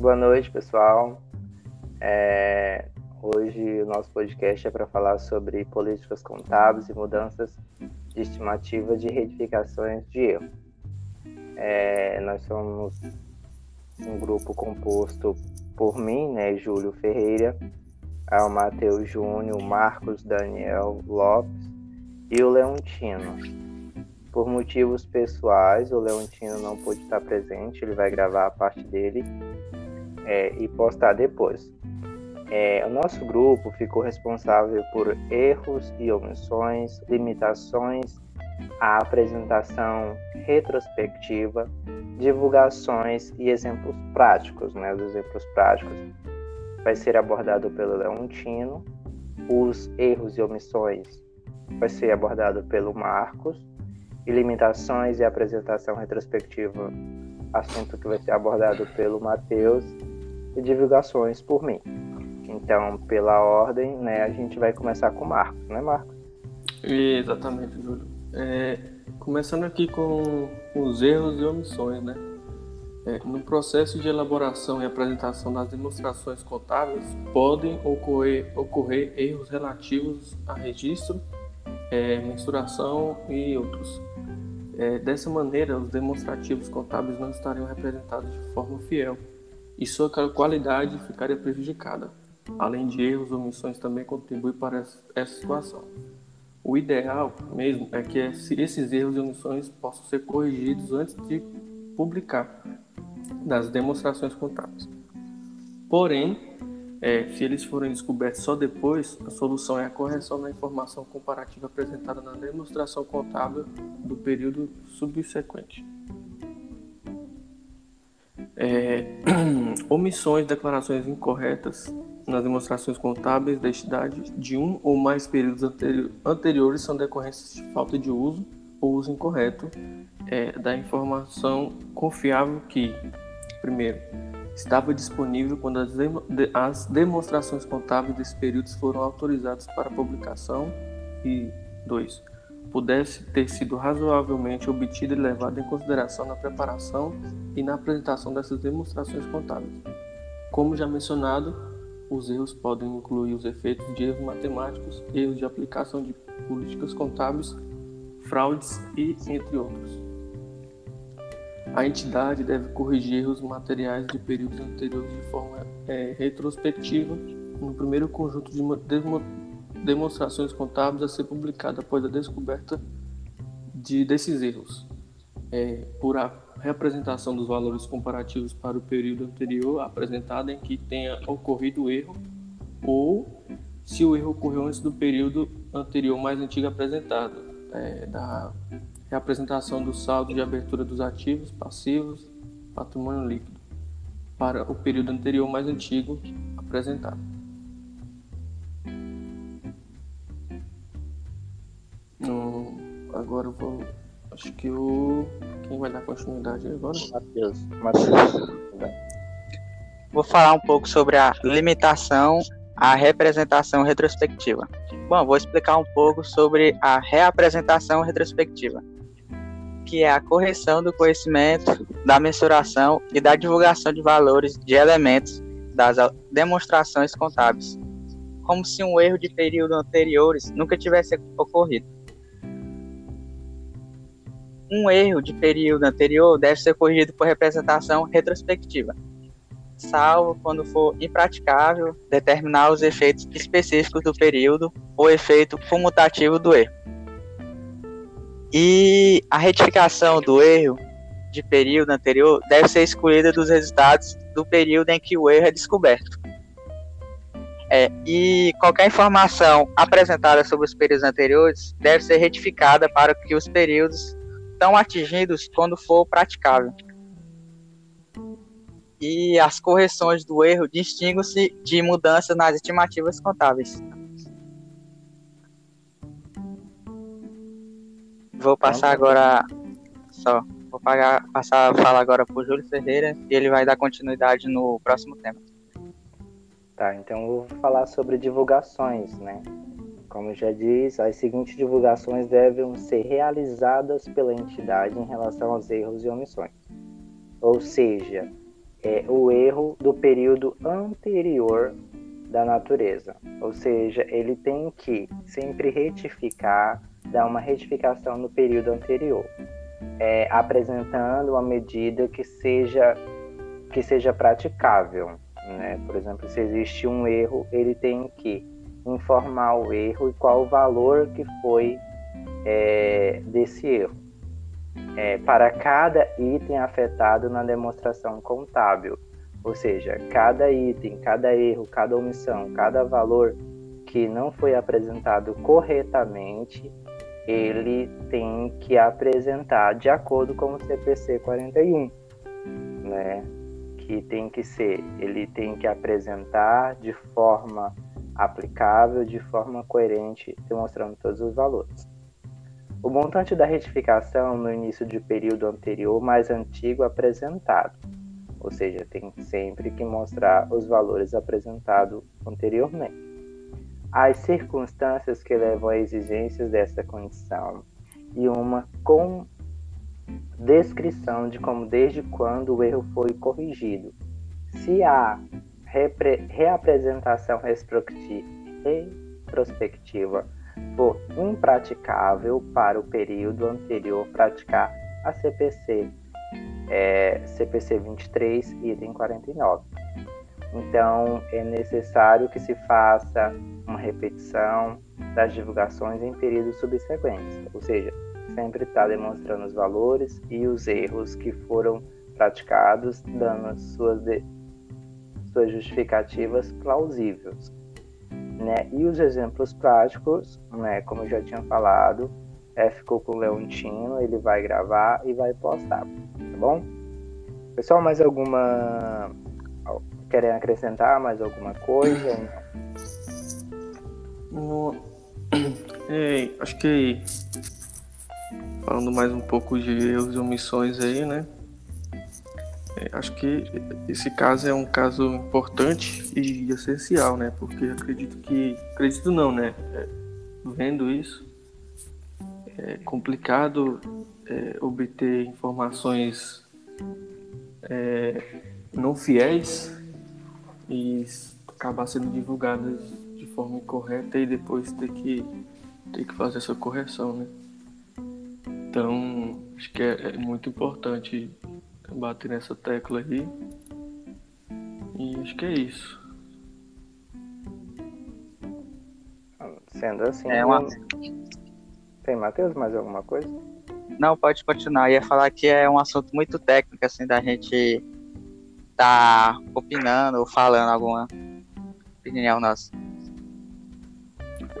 Boa noite, pessoal. É, hoje o nosso podcast é para falar sobre políticas contábeis e mudanças de estimativa de retificações de erro. É, nós somos um grupo composto por mim, né, Júlio Ferreira, ao Matheus Júnior, Marcos Daniel Lopes e o Leontino. Por motivos pessoais, o Leontino não pôde estar presente, ele vai gravar a parte dele é, e postar depois. É, o nosso grupo ficou responsável por erros e omissões, limitações à apresentação retrospectiva, divulgações e exemplos práticos. Né? Os exemplos práticos vai ser abordado pelo Leontino, os erros e omissões vai ser abordado pelo Marcos, e limitações e apresentação retrospectiva, assunto que vai ser abordado pelo Matheus, e divulgações por mim. Então, pela ordem, né, a gente vai começar com o Marcos, né, Marcos? Exatamente, Júlio. É, começando aqui com os erros e omissões, né? É, no processo de elaboração e apresentação das demonstrações contábeis, podem ocorrer, ocorrer erros relativos a registro, é, mensuração e outros. É, dessa maneira, os demonstrativos contábeis não estariam representados de forma fiel e sua qualidade ficaria prejudicada. Além de erros, omissões também contribuem para essa situação. O ideal mesmo é que esses erros e omissões possam ser corrigidos antes de publicar das demonstrações contábeis. Porém, é, se eles forem descobertos só depois, a solução é a correção da informação comparativa apresentada na demonstração contábil do período subsequente. É, omissões, declarações incorretas nas demonstrações contábeis da entidade de um ou mais períodos anteriores são decorrências de falta de uso ou uso incorreto é, da informação confiável que, primeiro, estava disponível quando as, de, as demonstrações contábeis desses períodos foram autorizadas para publicação e, dois, pudesse ter sido razoavelmente obtida e levada em consideração na preparação e na apresentação dessas demonstrações contábeis. Como já mencionado, os erros podem incluir os efeitos de erros matemáticos, erros de aplicação de políticas contábeis, fraudes e entre outros. A entidade deve corrigir erros materiais de períodos anteriores de forma é, retrospectiva no primeiro conjunto de demonstrações contábeis a ser publicado após a descoberta de, desses erros, é, por a representação dos valores comparativos para o período anterior apresentado em que tenha ocorrido o erro, ou se o erro ocorreu antes do período anterior mais antigo apresentado, é, da reapresentação do saldo de abertura dos ativos, passivos, patrimônio líquido, para o período anterior mais antigo apresentado. Agora eu vou. Acho que o. Quem vai dar continuidade agora? Matheus. Matheus. Vou falar um pouco sobre a limitação à representação retrospectiva. Bom, vou explicar um pouco sobre a reapresentação retrospectiva, que é a correção do conhecimento, da mensuração e da divulgação de valores de elementos das demonstrações contábeis, como se um erro de período anteriores nunca tivesse ocorrido um erro de período anterior deve ser corrigido por representação retrospectiva, salvo quando for impraticável determinar os efeitos específicos do período ou efeito comutativo do erro. E a retificação do erro de período anterior deve ser excluída dos resultados do período em que o erro é descoberto. É, e qualquer informação apresentada sobre os períodos anteriores deve ser retificada para que os períodos estão atingidos quando for praticável. E as correções do erro distinguem-se de mudanças nas estimativas contábeis. Vou passar agora só vou pagar, passar a falar agora para o Júlio Ferreira e ele vai dar continuidade no próximo tema. Tá, então eu vou falar sobre divulgações, né? Como já diz, as seguintes divulgações devem ser realizadas pela entidade em relação aos erros e omissões. Ou seja, é o erro do período anterior da natureza. Ou seja, ele tem que sempre retificar, dar uma retificação no período anterior, é, apresentando uma medida que seja que seja praticável. Né? Por exemplo, se existe um erro, ele tem que informar o erro e qual o valor que foi é, desse erro. É, para cada item afetado na demonstração contábil, ou seja, cada item, cada erro, cada omissão, cada valor que não foi apresentado corretamente, ele tem que apresentar de acordo com o CPC 41, né? Que tem que ser, ele tem que apresentar de forma aplicável, de forma coerente, demonstrando todos os valores. O montante da retificação no início de período anterior mais antigo apresentado, ou seja, tem sempre que mostrar os valores apresentados anteriormente. As circunstâncias que levam a exigências dessa condição e uma com descrição de como desde quando o erro foi corrigido. Se há reapresentação retrospectiva for impraticável para o período anterior praticar a CPC, é, CPC 23, item 49. Então, é necessário que se faça uma repetição das divulgações em períodos subsequentes, ou seja, sempre está demonstrando os valores e os erros que foram praticados, dando suas, de, suas justificativas plausíveis. Né? E os exemplos práticos, né, como eu já tinha falado, é, ficou com o Leontino, ele vai gravar e vai postar, tá bom? Pessoal, mais alguma. Querem acrescentar mais alguma coisa? No... É, acho que falando mais um pouco de erros e omissões aí, né? Acho que esse caso é um caso importante e essencial, né? Porque acredito que. Acredito não, né? É, vendo isso, é complicado é, obter informações é, não fiéis e acabar sendo divulgadas de forma incorreta e depois ter que, ter que fazer essa correção, né? Então, acho que é, é muito importante bater nessa tecla aí. E acho que é isso. Sendo assim. É uma... Tem, Matheus, mais alguma coisa? Não, pode continuar. Eu ia falar que é um assunto muito técnico, assim, da gente tá opinando ou falando alguma opinião nossa.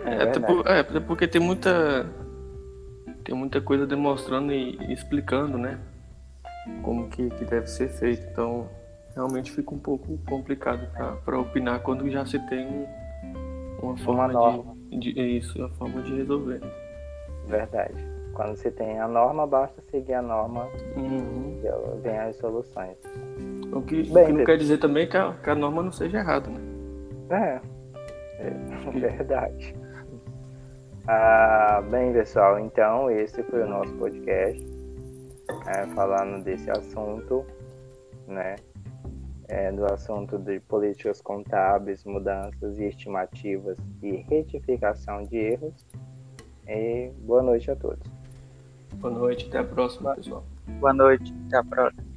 É, é, até, por, é, até porque tem muita tem muita coisa demonstrando e, e explicando, né? Como que, que deve ser feito. Então, realmente fica um pouco complicado para opinar quando já se tem uma forma uma norma. De, de, isso, uma forma de resolver. Verdade. Quando você tem a norma, basta seguir a norma uhum. e vem as soluções. O que, Bem, o que não quer dizer também que a, que a norma não seja errada, né? É, é verdade. Ah, bem, pessoal, então esse foi o nosso podcast é, falando desse assunto, né? É, do assunto de políticas contábeis, mudanças e estimativas e retificação de erros. E boa noite a todos. Boa noite, até a próxima, pessoal. Boa noite, até a próxima.